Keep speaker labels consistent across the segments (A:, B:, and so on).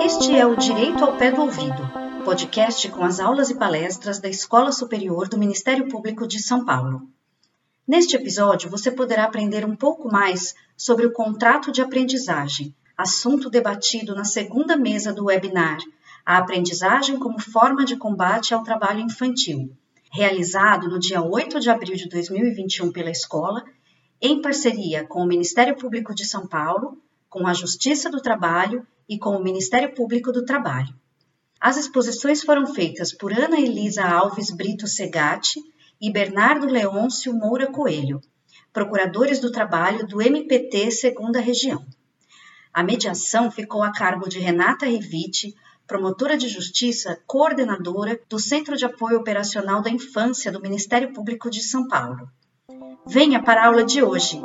A: Este é o Direito ao Pé do Ouvido, podcast com as aulas e palestras da Escola Superior do Ministério Público de São Paulo. Neste episódio, você poderá aprender um pouco mais sobre o contrato de aprendizagem, assunto debatido na segunda mesa do webinar A Aprendizagem como Forma de Combate ao Trabalho Infantil, realizado no dia 8 de abril de 2021 pela escola, em parceria com o Ministério Público de São Paulo, com a Justiça do Trabalho e com o Ministério Público do Trabalho. As exposições foram feitas por Ana Elisa Alves Brito Segatti e Bernardo Leôncio Moura Coelho, procuradores do trabalho do MPT Segunda Região. A mediação ficou a cargo de Renata Rivite, promotora de justiça, coordenadora do Centro de Apoio Operacional da Infância do Ministério Público de São Paulo. Venha para a aula de hoje.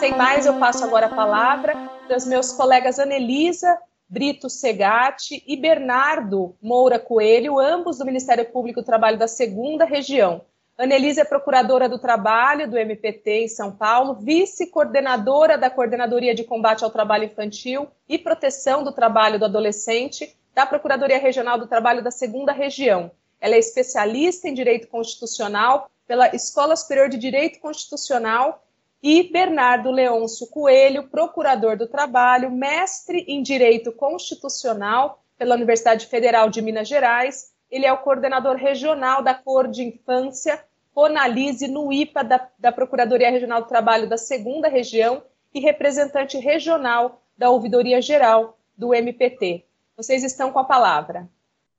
B: Sem mais, eu passo agora a palavra para os meus colegas Anelisa Brito Segatti e Bernardo Moura Coelho, ambos do Ministério Público do Trabalho da Segunda Região. Anelise é procuradora do Trabalho do MPT em São Paulo, vice-coordenadora da Coordenadoria de Combate ao Trabalho Infantil e Proteção do Trabalho do Adolescente da Procuradoria Regional do Trabalho da Segunda Região. Ela é especialista em Direito Constitucional pela Escola Superior de Direito Constitucional e Bernardo Leôncio Coelho, procurador do trabalho, mestre em Direito Constitucional pela Universidade Federal de Minas Gerais. Ele é o coordenador regional da Cor de Infância, Conalise no IPA da, da Procuradoria Regional do Trabalho da Segunda Região e representante regional da Ouvidoria Geral do MPT. Vocês estão com a palavra.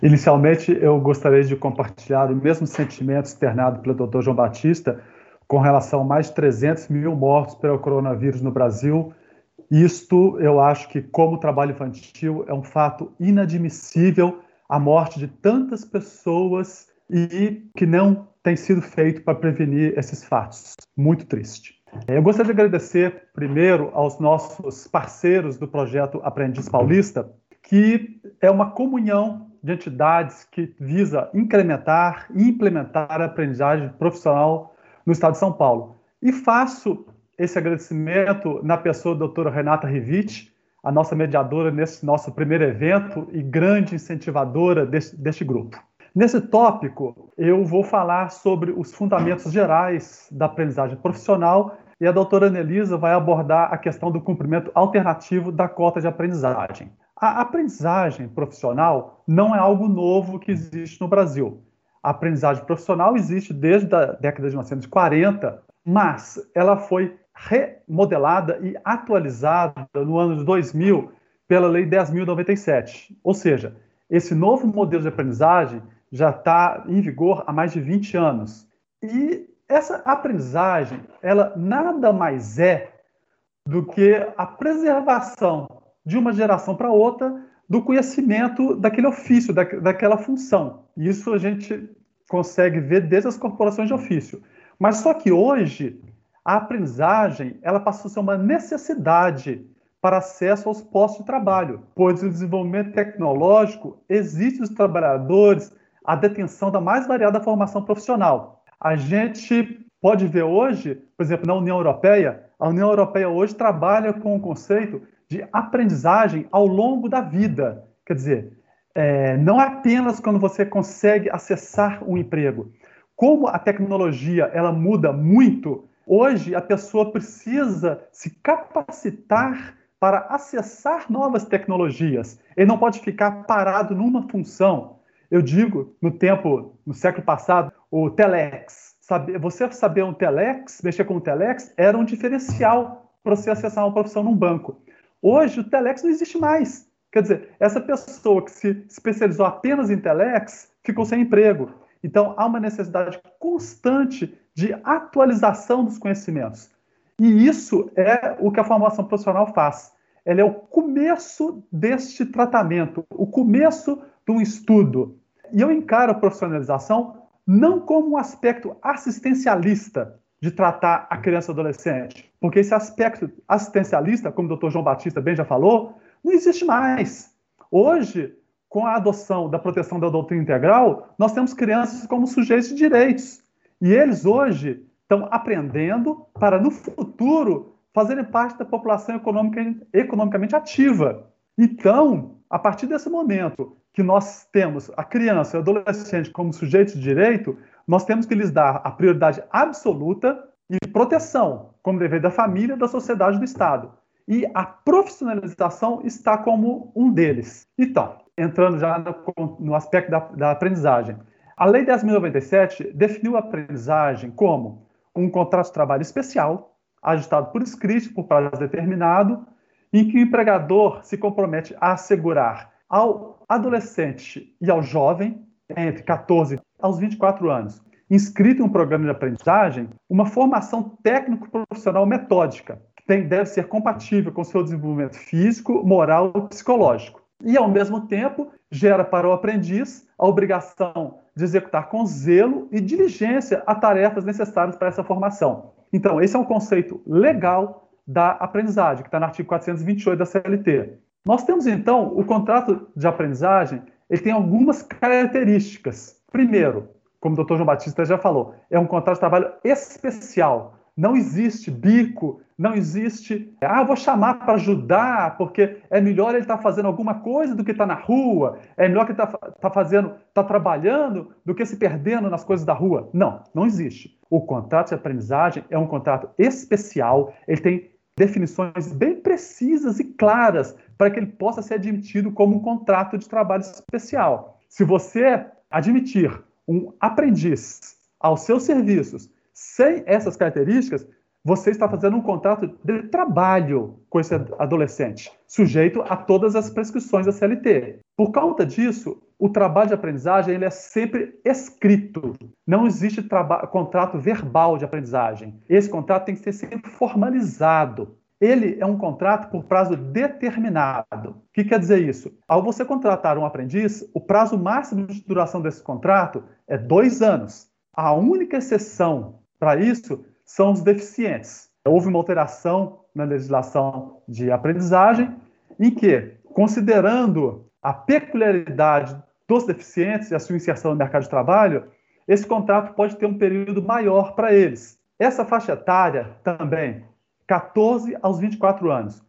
C: Inicialmente, eu gostaria de compartilhar o mesmo sentimento externado pelo Dr. João Batista com relação a mais de 300 mil mortos pelo coronavírus no Brasil. Isto, eu acho que, como trabalho infantil, é um fato inadmissível a morte de tantas pessoas e que não tem sido feito para prevenir esses fatos. Muito triste. Eu gostaria de agradecer primeiro aos nossos parceiros do projeto Aprendiz Paulista, que é uma comunhão de entidades que visa incrementar e implementar a aprendizagem profissional no estado de São Paulo. E faço esse agradecimento na pessoa da doutora Renata Rivite, a nossa mediadora nesse nosso primeiro evento e grande incentivadora deste, deste grupo. Nesse tópico, eu vou falar sobre os fundamentos gerais da aprendizagem profissional e a doutora Anelisa vai abordar a questão do cumprimento alternativo da cota de aprendizagem. A aprendizagem profissional não é algo novo que existe no Brasil. A aprendizagem profissional existe desde a década de 1940, mas ela foi remodelada e atualizada no ano de 2000 pela Lei 10.097. Ou seja, esse novo modelo de aprendizagem já está em vigor há mais de 20 anos. E essa aprendizagem, ela nada mais é do que a preservação de uma geração para outra do conhecimento daquele ofício, da, daquela função. Isso a gente consegue ver desde as corporações de ofício. Mas só que hoje a aprendizagem ela passou a ser uma necessidade para acesso aos postos de trabalho, pois o desenvolvimento tecnológico exige dos trabalhadores a detenção da mais variada formação profissional. A gente pode ver hoje, por exemplo, na União Europeia, a União Europeia hoje trabalha com o conceito de aprendizagem ao longo da vida. Quer dizer, é, não apenas quando você consegue acessar um emprego. Como a tecnologia ela muda muito, hoje a pessoa precisa se capacitar para acessar novas tecnologias. Ele não pode ficar parado numa função. Eu digo, no tempo, no século passado, o telex. Você saber um telex, mexer com um telex, era um diferencial para você acessar uma profissão num banco. Hoje, o Telex não existe mais. Quer dizer, essa pessoa que se especializou apenas em Telex ficou sem emprego. Então, há uma necessidade constante de atualização dos conhecimentos. E isso é o que a formação profissional faz. Ela é o começo deste tratamento, o começo de um estudo. E eu encaro a profissionalização não como um aspecto assistencialista, de tratar a criança e adolescente. Porque esse aspecto assistencialista, como o doutor João Batista bem já falou, não existe mais. Hoje, com a adoção da proteção da doutrina integral, nós temos crianças como sujeitos de direitos. E eles hoje estão aprendendo para, no futuro, fazerem parte da população economica, economicamente ativa. Então, a partir desse momento que nós temos a criança e o adolescente como sujeitos de direito, nós temos que lhes dar a prioridade absoluta e proteção, como dever da família, da sociedade e do Estado. E a profissionalização está como um deles. Então, entrando já no, no aspecto da, da aprendizagem. A Lei 10.097 definiu a aprendizagem como um contrato de trabalho especial, ajustado por escrito, por prazo determinado, em que o empregador se compromete a assegurar ao adolescente e ao jovem, entre 14 aos 24 anos, inscrito em um programa de aprendizagem, uma formação técnico-profissional metódica, que tem, deve ser compatível com seu desenvolvimento físico, moral e psicológico. E, ao mesmo tempo, gera para o aprendiz a obrigação de executar com zelo e diligência as tarefas necessárias para essa formação. Então, esse é um conceito legal da aprendizagem, que está no artigo 428 da CLT. Nós temos, então, o contrato de aprendizagem, ele tem algumas características. Primeiro, como o Dr. João Batista já falou, é um contrato de trabalho especial. Não existe bico, não existe, ah, vou chamar para ajudar, porque é melhor ele estar tá fazendo alguma coisa do que estar tá na rua, é melhor que ele está tá fazendo, está trabalhando do que se perdendo nas coisas da rua. Não, não existe. O contrato de aprendizagem é um contrato especial, ele tem definições bem precisas e claras para que ele possa ser admitido como um contrato de trabalho especial. Se você admitir um aprendiz aos seus serviços sem essas características, você está fazendo um contrato de trabalho com esse adolescente, sujeito a todas as prescrições da CLT. Por conta disso, o trabalho de aprendizagem ele é sempre escrito. Não existe contrato verbal de aprendizagem. Esse contrato tem que ser sempre formalizado. Ele é um contrato por prazo determinado. O que quer dizer isso? Ao você contratar um aprendiz, o prazo máximo de duração desse contrato é dois anos. A única exceção para isso são os deficientes. Houve uma alteração na legislação de aprendizagem em que, considerando a peculiaridade dos deficientes e a sua inserção no mercado de trabalho, esse contrato pode ter um período maior para eles. Essa faixa etária também, 14 aos 24 anos.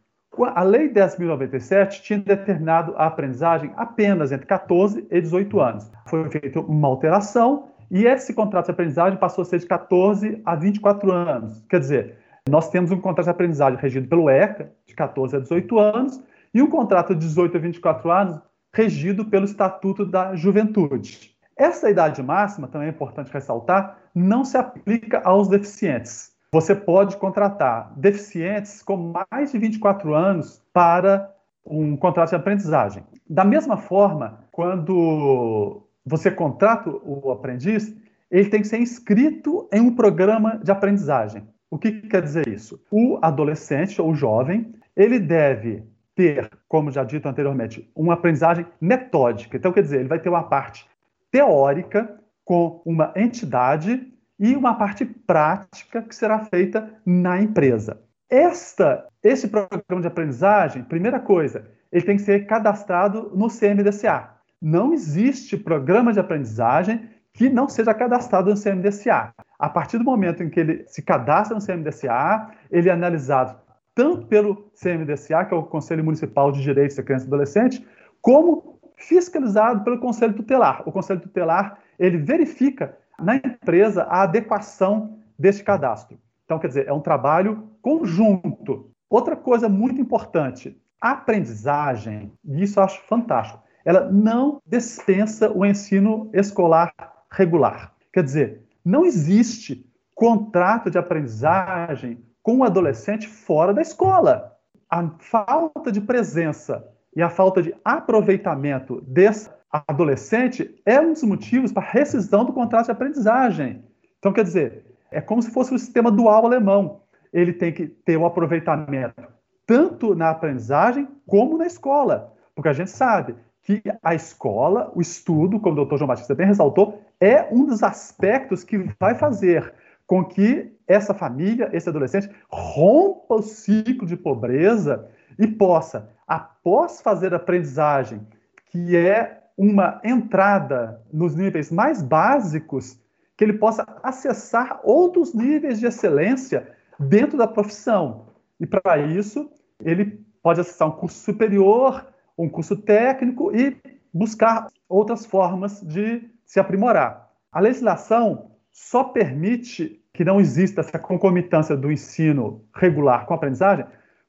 C: A Lei 10.097 tinha determinado a aprendizagem apenas entre 14 e 18 anos. Foi feita uma alteração e esse contrato de aprendizagem passou a ser de 14 a 24 anos. Quer dizer, nós temos um contrato de aprendizagem regido pelo ECA, de 14 a 18 anos, e um contrato de 18 a 24 anos regido pelo Estatuto da Juventude. Essa idade máxima, também é importante ressaltar, não se aplica aos deficientes. Você pode contratar deficientes com mais de 24 anos para um contrato de aprendizagem. Da mesma forma, quando você contrata o aprendiz, ele tem que ser inscrito em um programa de aprendizagem. O que quer dizer isso? O adolescente ou jovem, ele deve ter, como já dito anteriormente, uma aprendizagem metódica. Então, quer dizer, ele vai ter uma parte teórica com uma entidade e uma parte prática que será feita na empresa. Esta, esse programa de aprendizagem, primeira coisa, ele tem que ser cadastrado no CMDCA. Não existe programa de aprendizagem que não seja cadastrado no CMDCA. A partir do momento em que ele se cadastra no CMDCA, ele é analisado tanto pelo CMDCA, que é o Conselho Municipal de Direitos da Criança e Adolescente, como fiscalizado pelo Conselho Tutelar. O Conselho Tutelar, ele verifica na empresa a adequação deste cadastro. Então, quer dizer, é um trabalho conjunto. Outra coisa muito importante, a aprendizagem, e isso eu acho fantástico, ela não dispensa o ensino escolar regular. Quer dizer, não existe contrato de aprendizagem com o um adolescente fora da escola. A falta de presença e a falta de aproveitamento desse adolescente é um dos motivos para a rescisão do contrato de aprendizagem. Então, quer dizer, é como se fosse o sistema dual alemão. Ele tem que ter o um aproveitamento tanto na aprendizagem como na escola. Porque a gente sabe que a escola, o estudo, como o doutor João Batista bem ressaltou, é um dos aspectos que vai fazer com que essa família, esse adolescente, rompa o ciclo de pobreza e possa, após fazer a aprendizagem, que é uma entrada nos níveis mais básicos, que ele possa acessar outros níveis de excelência dentro da profissão. E para isso, ele pode acessar um curso superior, um curso técnico e buscar outras formas de se aprimorar. A legislação só permite que não exista essa concomitância do ensino regular com a aprendizagem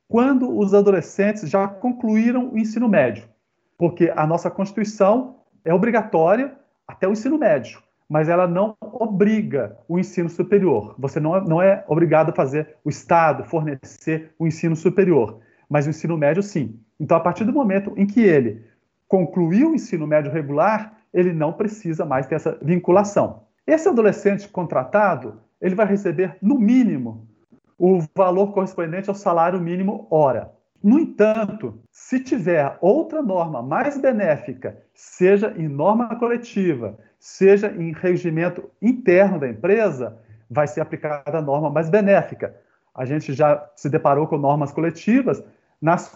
C: quando os adolescentes já concluíram o ensino médio, porque a nossa Constituição é obrigatória até o ensino médio, mas ela não obriga o ensino superior. Você não é, não é obrigado a fazer o Estado fornecer o ensino superior, mas o ensino médio sim. Então, a partir do momento em que ele concluiu o ensino médio regular, ele não precisa mais ter essa vinculação. Esse adolescente contratado, ele vai receber, no mínimo, o valor correspondente ao salário mínimo hora. No entanto, se tiver outra norma mais benéfica, seja em norma coletiva, seja em regimento interno da empresa, vai ser aplicada a norma mais benéfica. A gente já se deparou com normas coletivas nas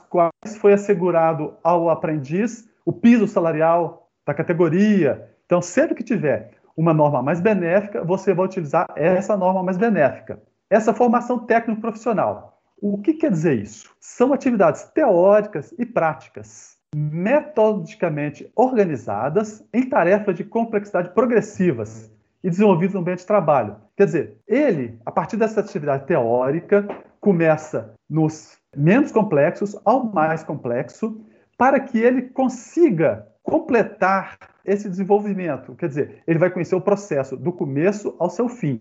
C: foi assegurado ao aprendiz o piso salarial da categoria. Então, sempre que tiver uma norma mais benéfica, você vai utilizar essa norma mais benéfica. Essa formação técnico-profissional. O que quer dizer isso? São atividades teóricas e práticas, metodicamente organizadas em tarefas de complexidade progressivas e desenvolvidas no ambiente de trabalho. Quer dizer, ele, a partir dessa atividade teórica, começa nos menos complexos ao mais complexo, para que ele consiga completar esse desenvolvimento. Quer dizer, ele vai conhecer o processo do começo ao seu fim.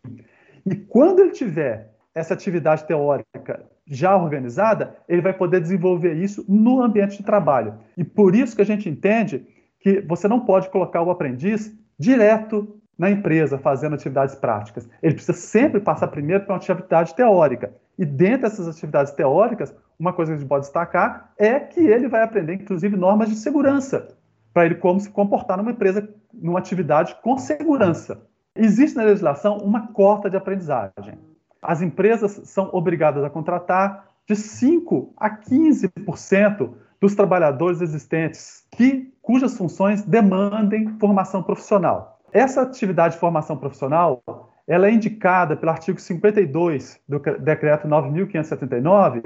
C: E quando ele tiver essa atividade teórica já organizada, ele vai poder desenvolver isso no ambiente de trabalho. E por isso que a gente entende que você não pode colocar o aprendiz direto na empresa fazendo atividades práticas. Ele precisa sempre passar primeiro para uma atividade teórica. E dentro dessas atividades teóricas, uma coisa que a gente pode destacar é que ele vai aprender, inclusive, normas de segurança, para ele como se comportar numa empresa, numa atividade com segurança. Existe na legislação uma cota de aprendizagem. As empresas são obrigadas a contratar de 5 a 15% dos trabalhadores existentes que cujas funções demandem formação profissional. Essa atividade de formação profissional ela é indicada pelo artigo 52 do decreto 9579,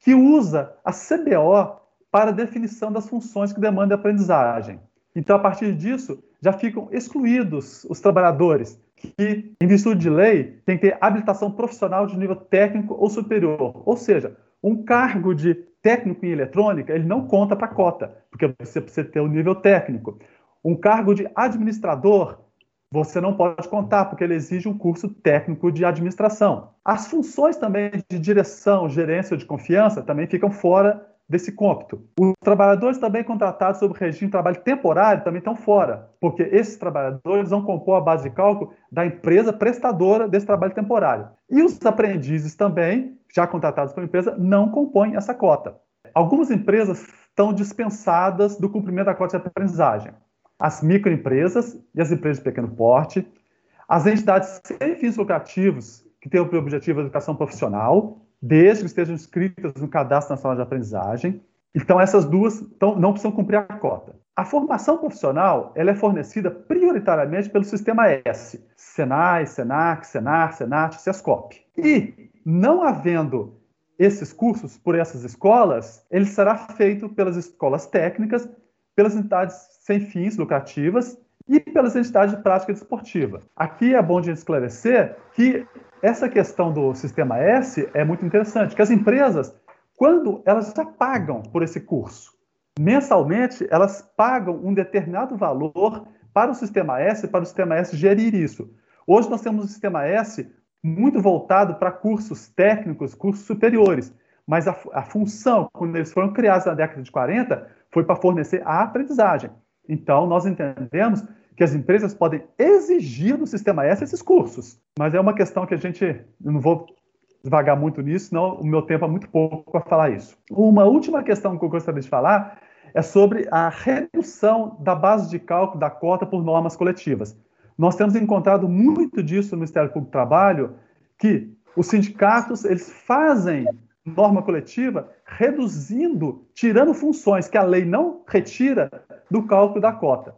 C: que usa a CBO para definição das funções que demandam aprendizagem. Então, a partir disso, já ficam excluídos os trabalhadores que, em virtude de lei, têm que ter habilitação profissional de nível técnico ou superior. Ou seja, um cargo de técnico em eletrônica, ele não conta para a cota, porque você precisa ter o um nível técnico. Um cargo de administrador, você não pode contar, porque ele exige um curso técnico de administração. As funções também de direção, gerência de confiança também ficam fora desse cômpito. Os trabalhadores também contratados sob regime de trabalho temporário também estão fora, porque esses trabalhadores vão compor a base de cálculo da empresa prestadora desse trabalho temporário. E os aprendizes também, já contratados pela empresa, não compõem essa cota. Algumas empresas estão dispensadas do cumprimento da cota de aprendizagem as microempresas e as empresas de pequeno porte, as entidades sem fins lucrativos que têm o objetivo a educação profissional, desde que estejam inscritas no Cadastro Nacional de Aprendizagem. Então, essas duas então, não precisam cumprir a cota. A formação profissional ela é fornecida prioritariamente pelo Sistema S, Senai, Senac, Senar, Senat, Sescop. E, não havendo esses cursos por essas escolas, ele será feito pelas escolas técnicas, pelas entidades sem fins lucrativas e pelas entidades de prática desportiva. Aqui é bom de esclarecer que essa questão do sistema S é muito interessante, que as empresas, quando elas já pagam por esse curso, mensalmente elas pagam um determinado valor para o sistema S, para o sistema S gerir isso. Hoje nós temos um sistema S muito voltado para cursos técnicos, cursos superiores, mas a, a função, quando eles foram criados na década de 40, foi para fornecer a aprendizagem. Então, nós entendemos que as empresas podem exigir do sistema S esses cursos, mas é uma questão que a gente, eu não vou devagar muito nisso, senão o meu tempo é muito pouco para falar isso. Uma última questão que eu gostaria de falar é sobre a redução da base de cálculo da cota por normas coletivas. Nós temos encontrado muito disso no Ministério Público do Trabalho, que os sindicatos eles fazem norma coletiva, reduzindo, tirando funções que a lei não retira do cálculo da cota.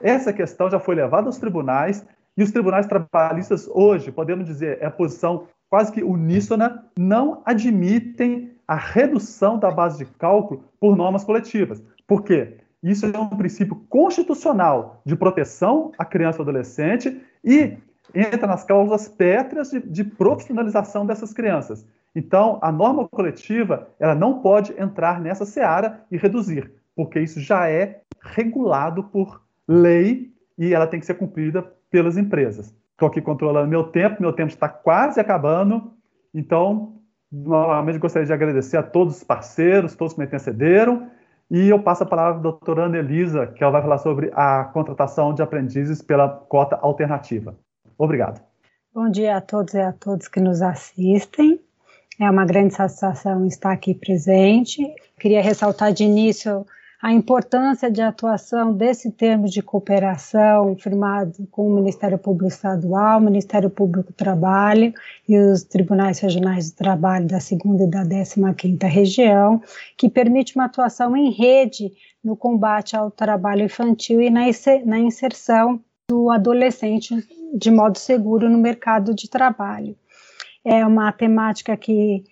C: Essa questão já foi levada aos tribunais e os tribunais trabalhistas hoje, podemos dizer, é a posição quase que uníssona, não admitem a redução da base de cálculo por normas coletivas. Por quê? Isso é um princípio constitucional de proteção à criança e adolescente e entra nas cláusulas pétreas de, de profissionalização dessas crianças. Então, a norma coletiva ela não pode entrar nessa seara e reduzir, porque isso já é regulado por lei e ela tem que ser cumprida pelas empresas. Estou aqui controlando meu tempo, meu tempo está quase acabando, então, novamente gostaria de agradecer a todos os parceiros, todos que me antecederam, e eu passo a palavra à doutora Ana Elisa, que ela vai falar sobre a contratação de aprendizes pela cota alternativa. Obrigado.
D: Bom dia a todos e a todas que nos assistem. É uma grande satisfação estar aqui presente. Queria ressaltar de início a importância de atuação desse termo de cooperação firmado com o Ministério Público Estadual, Ministério Público do Trabalho e os Tribunais Regionais do Trabalho da segunda e da décima quinta região, que permite uma atuação em rede no combate ao trabalho infantil e na inserção do adolescente de modo seguro no mercado de trabalho. É uma temática que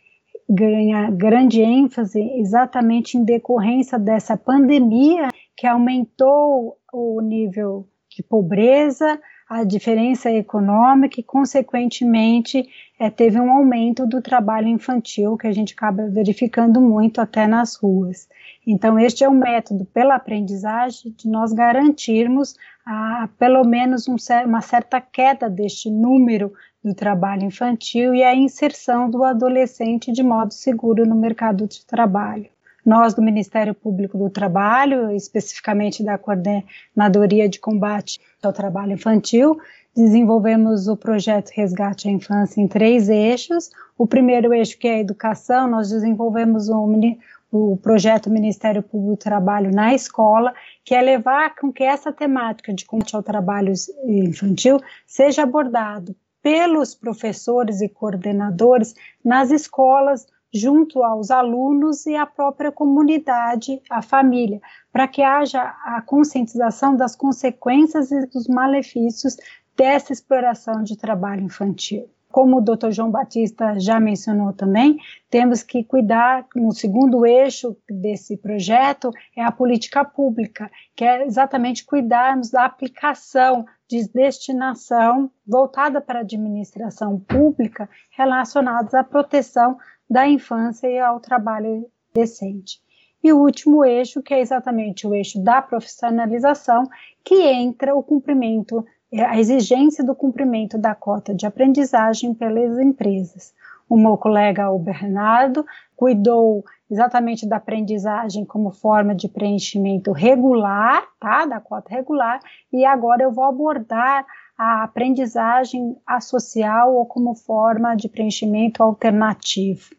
D: ganha grande ênfase exatamente em decorrência dessa pandemia que aumentou o nível de pobreza, a diferença econômica e, consequentemente, é, teve um aumento do trabalho infantil que a gente acaba verificando muito até nas ruas. Então, este é um método pela aprendizagem de nós garantirmos a, pelo menos um, uma certa queda deste número do trabalho infantil e a inserção do adolescente de modo seguro no mercado de trabalho. Nós, do Ministério Público do Trabalho, especificamente da Coordenadoria de Combate ao Trabalho Infantil, desenvolvemos o projeto Resgate à Infância em três eixos. O primeiro eixo, que é a educação, nós desenvolvemos um, o projeto Ministério Público do Trabalho na escola, que é levar com que essa temática de combate ao trabalho infantil seja abordado pelos professores e coordenadores nas escolas, junto aos alunos e à própria comunidade, a família, para que haja a conscientização das consequências e dos malefícios dessa exploração de trabalho infantil. Como o Dr. João Batista já mencionou também, temos que cuidar, no segundo eixo desse projeto, é a política pública, que é exatamente cuidarmos da aplicação destinação voltada para a administração pública relacionados à proteção da infância e ao trabalho decente. E o último eixo, que é exatamente o eixo da profissionalização, que entra o cumprimento, a exigência do cumprimento da cota de aprendizagem pelas empresas. O meu colega, o Bernardo, cuidou exatamente da aprendizagem como forma de preenchimento regular, tá, da cota regular, e agora eu vou abordar a aprendizagem associal ou como forma de preenchimento alternativo.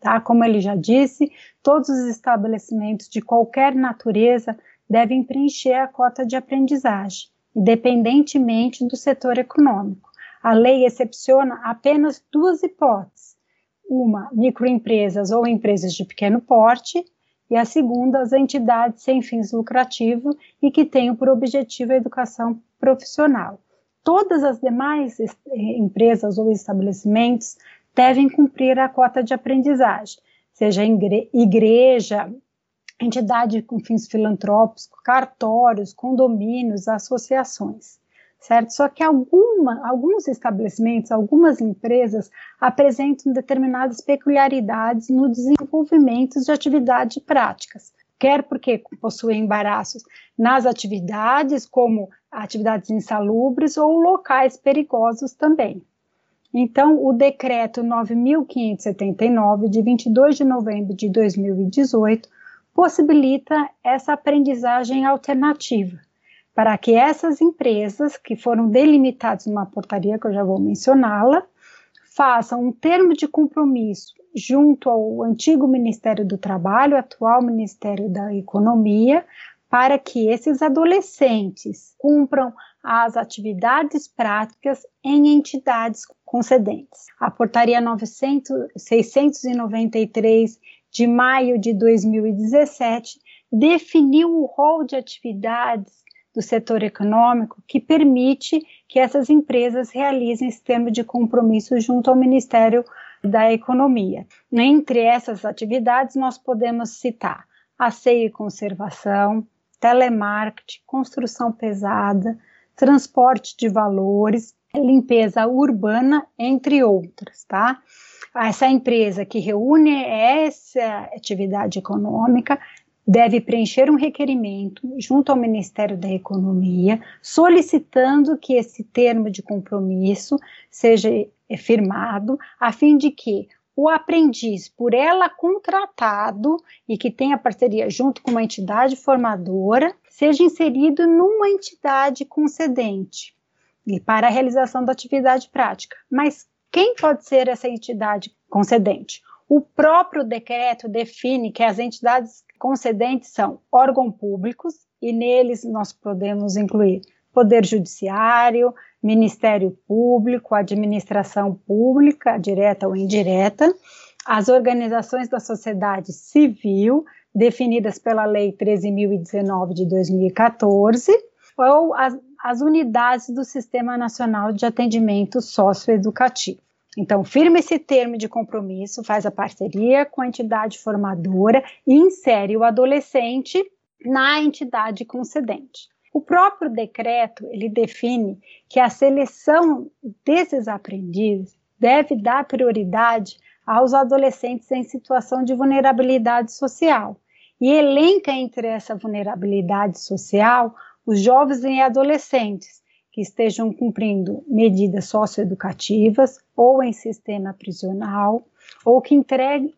D: Tá? Como ele já disse, todos os estabelecimentos de qualquer natureza devem preencher a cota de aprendizagem, independentemente do setor econômico. A lei excepciona apenas duas hipóteses: uma, microempresas ou empresas de pequeno porte, e a segunda, as entidades sem fins lucrativos e que tenham por objetivo a educação profissional. Todas as demais eh, empresas ou estabelecimentos devem cumprir a cota de aprendizagem, seja igreja, entidade com fins filantrópicos, cartórios, condomínios, associações, certo? Só que alguma, alguns estabelecimentos, algumas empresas apresentam determinadas peculiaridades no desenvolvimento de atividades práticas, quer porque possuem embaraços nas atividades, como atividades insalubres ou locais perigosos também. Então, o decreto 9579 de 22 de novembro de 2018 possibilita essa aprendizagem alternativa para que essas empresas que foram delimitadas numa portaria que eu já vou mencioná-la façam um termo de compromisso junto ao antigo Ministério do Trabalho, atual Ministério da Economia, para que esses adolescentes cumpram as atividades práticas em entidades concedentes. A portaria 900, 693 de maio de 2017 definiu o rol de atividades do setor econômico que permite que essas empresas realizem esse termo de compromisso junto ao Ministério da Economia. Entre essas atividades, nós podemos citar asseio e conservação, telemarketing, construção pesada, transporte de valores, limpeza urbana, entre outras, tá? Essa empresa que reúne essa atividade econômica deve preencher um requerimento junto ao Ministério da Economia, solicitando que esse termo de compromisso seja firmado, a fim de que o aprendiz, por ela contratado e que tenha parceria junto com uma entidade formadora, seja inserido numa entidade concedente e para a realização da atividade prática. Mas quem pode ser essa entidade concedente? O próprio decreto define que as entidades concedentes são órgãos públicos e neles nós podemos incluir Poder Judiciário, Ministério Público, Administração Pública, direta ou indireta, as organizações da sociedade civil, definidas pela Lei 13.019 de 2014, ou as, as unidades do Sistema Nacional de Atendimento Socioeducativo. Então, firma esse termo de compromisso, faz a parceria com a entidade formadora e insere o adolescente na entidade concedente. O próprio decreto, ele define que a seleção desses aprendizes deve dar prioridade aos adolescentes em situação de vulnerabilidade social e elenca entre essa vulnerabilidade social os jovens e adolescentes que estejam cumprindo medidas socioeducativas ou em sistema prisional ou que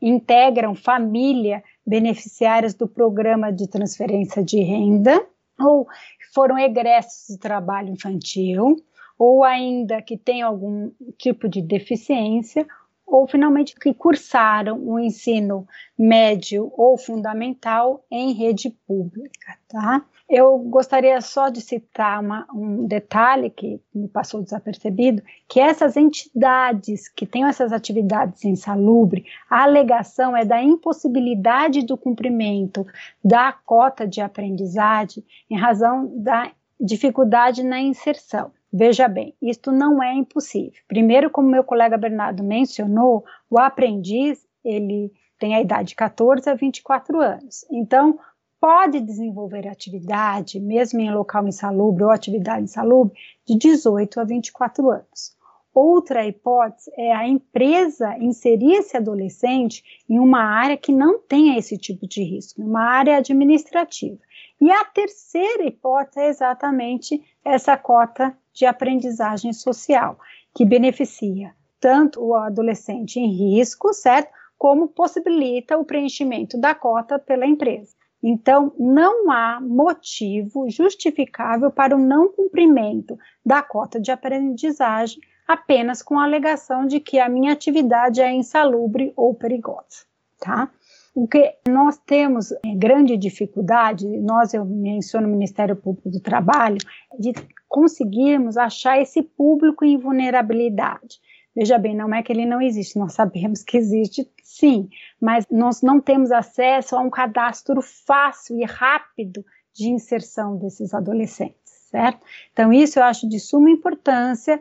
D: integram família beneficiárias do programa de transferência de renda ou foram egressos do trabalho infantil, ou ainda que tenham algum tipo de deficiência, ou finalmente que cursaram o ensino médio ou fundamental em rede pública, tá? Eu gostaria só de citar uma, um detalhe que me passou desapercebido, que essas entidades que têm essas atividades insalubre, a alegação é da impossibilidade do cumprimento da cota de aprendizagem em razão da dificuldade na inserção. Veja bem, isto não é impossível. Primeiro, como meu colega Bernardo mencionou, o aprendiz, ele tem a idade de 14 a 24 anos. Então, pode desenvolver atividade, mesmo em local insalubre ou atividade insalubre, de 18 a 24 anos. Outra hipótese é a empresa inserir esse adolescente em uma área que não tenha esse tipo de risco, uma área administrativa. E a terceira hipótese é exatamente essa cota de aprendizagem social, que beneficia tanto o adolescente em risco, certo? Como possibilita o preenchimento da cota pela empresa. Então, não há motivo justificável para o não cumprimento da cota de aprendizagem apenas com a alegação de que a minha atividade é insalubre ou perigosa, tá? O que nós temos é, grande dificuldade, nós, eu menciono o Ministério Público do Trabalho, de conseguirmos achar esse público em vulnerabilidade. Veja bem, não é que ele não existe, nós sabemos que existe sim, mas nós não temos acesso a um cadastro fácil e rápido de inserção desses adolescentes, certo? Então, isso eu acho de suma importância,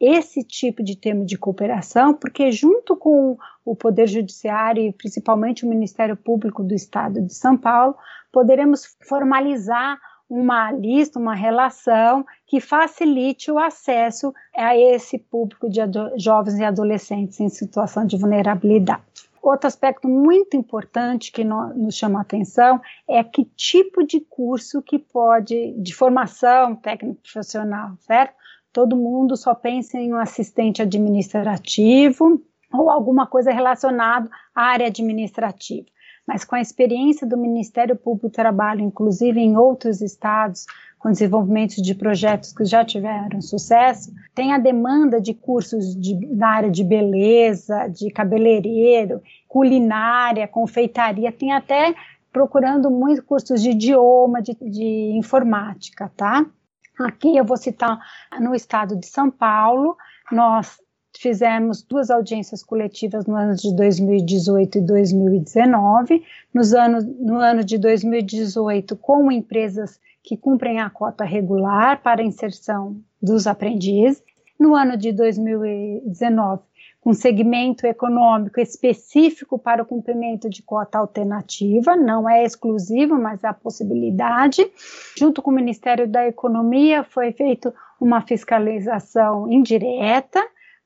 D: esse tipo de termo de cooperação, porque junto com o Poder Judiciário e principalmente o Ministério Público do Estado de São Paulo, poderemos formalizar uma lista, uma relação que facilite o acesso a esse público de jovens e adolescentes em situação de vulnerabilidade. Outro aspecto muito importante que no, nos chama a atenção é que tipo de curso que pode, de formação técnico profissional, certo? Todo mundo só pensa em um assistente administrativo ou alguma coisa relacionada à área administrativa mas com a experiência do Ministério Público do Trabalho, inclusive em outros estados, com desenvolvimento de projetos que já tiveram sucesso, tem a demanda de cursos de, na área de beleza, de cabeleireiro, culinária, confeitaria, tem até procurando muito cursos de idioma, de, de informática, tá? Aqui eu vou citar no estado de São Paulo, nós fizemos duas audiências coletivas no ano de 2018 e 2019. Nos anos, no ano de 2018, com empresas que cumprem a cota regular para inserção dos aprendizes. No ano de 2019, com segmento econômico específico para o cumprimento de cota alternativa, não é exclusivo, mas há possibilidade. Junto com o Ministério da Economia, foi feita uma fiscalização indireta.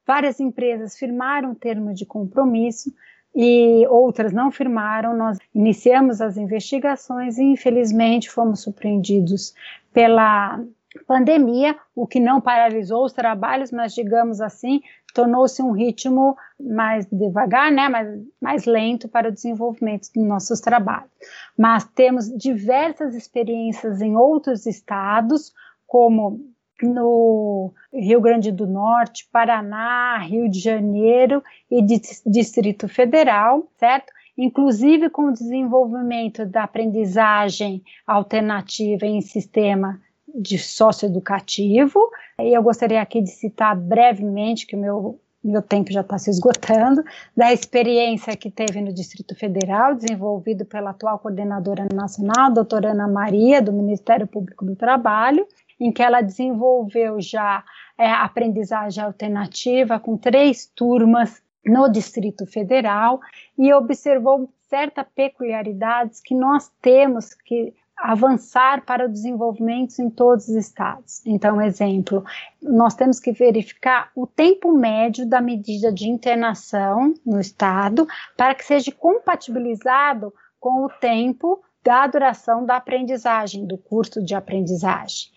D: Várias empresas firmaram termo de compromisso e outras não firmaram. Nós iniciamos as investigações e, infelizmente, fomos surpreendidos pela pandemia, o que não paralisou os trabalhos, mas, digamos assim, tornou-se um ritmo mais devagar, né, mais, mais lento para o desenvolvimento dos nossos trabalhos. Mas temos diversas experiências em outros estados, como no Rio Grande do Norte, Paraná, Rio de Janeiro e Distrito Federal, certo? Inclusive com o desenvolvimento da aprendizagem alternativa em sistema de socioeducativo. E eu gostaria aqui de citar brevemente, que o meu, meu tempo já está se esgotando, da experiência que teve no Distrito Federal, desenvolvido pela atual coordenadora nacional, doutora Ana Maria, do Ministério Público do Trabalho, em que ela desenvolveu já é, aprendizagem alternativa com três turmas no Distrito Federal e observou certas peculiaridades que nós temos que avançar para o desenvolvimento em todos os estados. Então, exemplo, nós temos que verificar o tempo médio da medida de internação no estado para que seja compatibilizado com o tempo da duração da aprendizagem, do curso de aprendizagem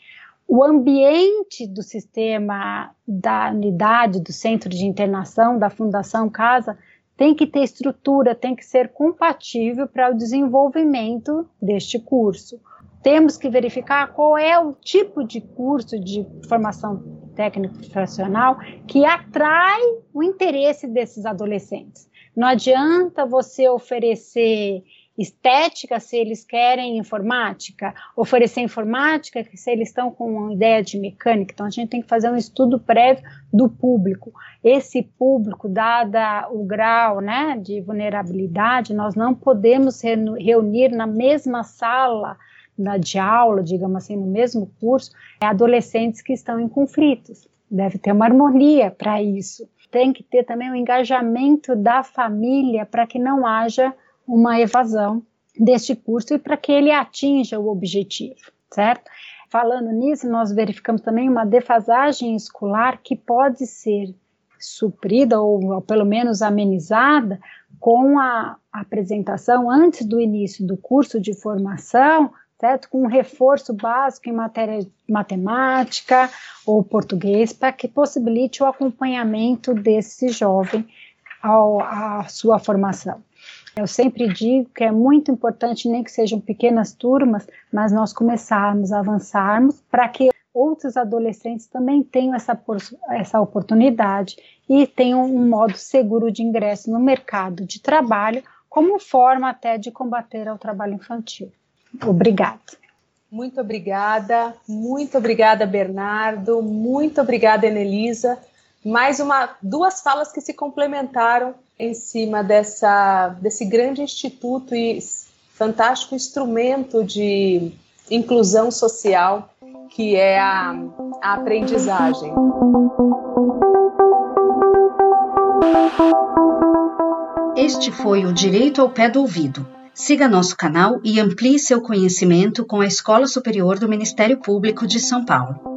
D: o ambiente do sistema da unidade, do centro de internação, da Fundação Casa, tem que ter estrutura, tem que ser compatível para o desenvolvimento deste curso. Temos que verificar qual é o tipo de curso de formação técnico-profissional que atrai o interesse desses adolescentes. Não adianta você oferecer estética se eles querem informática, oferecer informática se eles estão com uma ideia de mecânica. Então a gente tem que fazer um estudo prévio do público. Esse público, dada o grau né, de vulnerabilidade, nós não podemos reunir na mesma sala de aula, digamos assim, no mesmo curso, adolescentes que estão em conflitos. Deve ter uma harmonia para isso. Tem que ter também o um engajamento da família para que não haja uma evasão deste curso e para que ele atinja o objetivo, certo? Falando nisso, nós verificamos também uma defasagem escolar que pode ser suprida ou, ou pelo menos amenizada com a apresentação antes do início do curso de formação, certo? Com um reforço básico em matéria de matemática ou português para que possibilite o acompanhamento desse jovem ao, à sua formação. Eu sempre digo que é muito importante, nem que sejam pequenas turmas, mas nós começarmos, avançarmos, para que outros adolescentes também tenham essa, essa oportunidade e tenham um modo seguro de ingresso no mercado de trabalho, como forma até de combater o trabalho infantil. Obrigada.
B: Muito obrigada, muito obrigada, Bernardo, muito obrigada, Enelisa. Mais uma, duas falas que se complementaram em cima dessa, desse grande instituto e fantástico instrumento de inclusão social que é a, a aprendizagem.
A: Este foi o Direito ao Pé do Ouvido. Siga nosso canal e amplie seu conhecimento com a Escola Superior do Ministério Público de São Paulo.